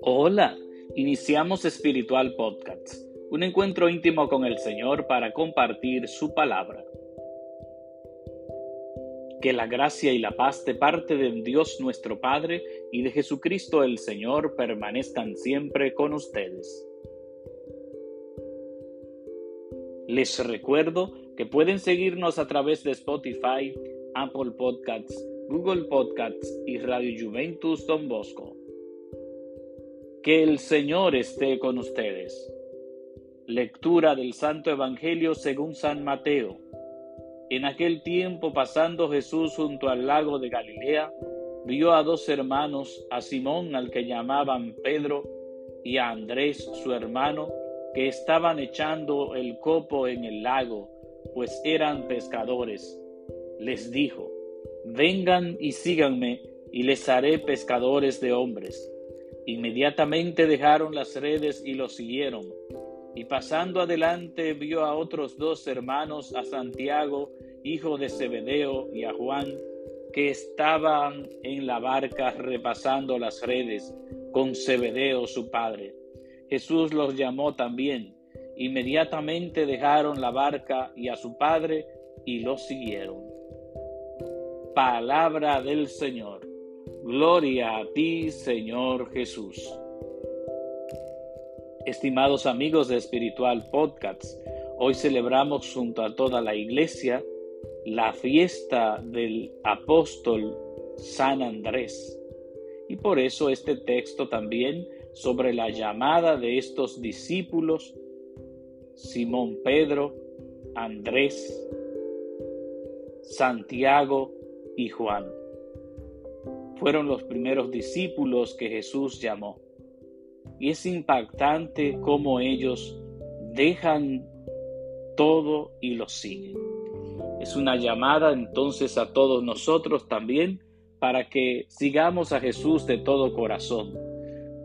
Hola, iniciamos Espiritual Podcast, un encuentro íntimo con el Señor para compartir su palabra. Que la gracia y la paz de parte de Dios nuestro Padre y de Jesucristo el Señor permanezcan siempre con ustedes. Les recuerdo que pueden seguirnos a través de Spotify, Apple Podcasts, Google Podcasts y Radio Juventus Don Bosco. Que el Señor esté con ustedes. Lectura del Santo Evangelio según San Mateo. En aquel tiempo, pasando Jesús junto al lago de Galilea, vio a dos hermanos, a Simón al que llamaban Pedro, y a Andrés su hermano, que estaban echando el copo en el lago, pues eran pescadores. Les dijo, Vengan y síganme, y les haré pescadores de hombres. Inmediatamente dejaron las redes y lo siguieron. Y pasando adelante vio a otros dos hermanos, a Santiago, hijo de Zebedeo, y a Juan, que estaban en la barca repasando las redes con Zebedeo su padre. Jesús los llamó también. Inmediatamente dejaron la barca y a su padre y lo siguieron. Palabra del Señor. Gloria a ti, Señor Jesús. Estimados amigos de Espiritual Podcasts, hoy celebramos junto a toda la iglesia la fiesta del apóstol San Andrés. Y por eso este texto también sobre la llamada de estos discípulos, Simón Pedro, Andrés, Santiago y Juan fueron los primeros discípulos que Jesús llamó. Y es impactante cómo ellos dejan todo y lo siguen. Es una llamada entonces a todos nosotros también para que sigamos a Jesús de todo corazón,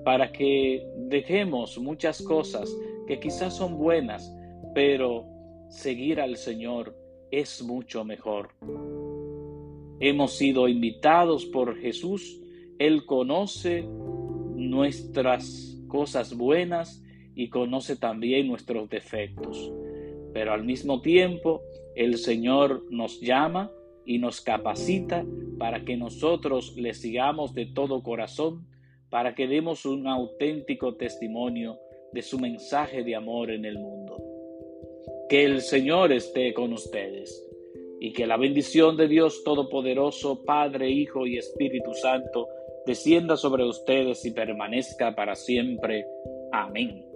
para que dejemos muchas cosas que quizás son buenas, pero seguir al Señor es mucho mejor. Hemos sido invitados por Jesús. Él conoce nuestras cosas buenas y conoce también nuestros defectos. Pero al mismo tiempo, el Señor nos llama y nos capacita para que nosotros le sigamos de todo corazón, para que demos un auténtico testimonio de su mensaje de amor en el mundo. Que el Señor esté con ustedes y que la bendición de Dios Todopoderoso, Padre, Hijo y Espíritu Santo, descienda sobre ustedes y permanezca para siempre. Amén.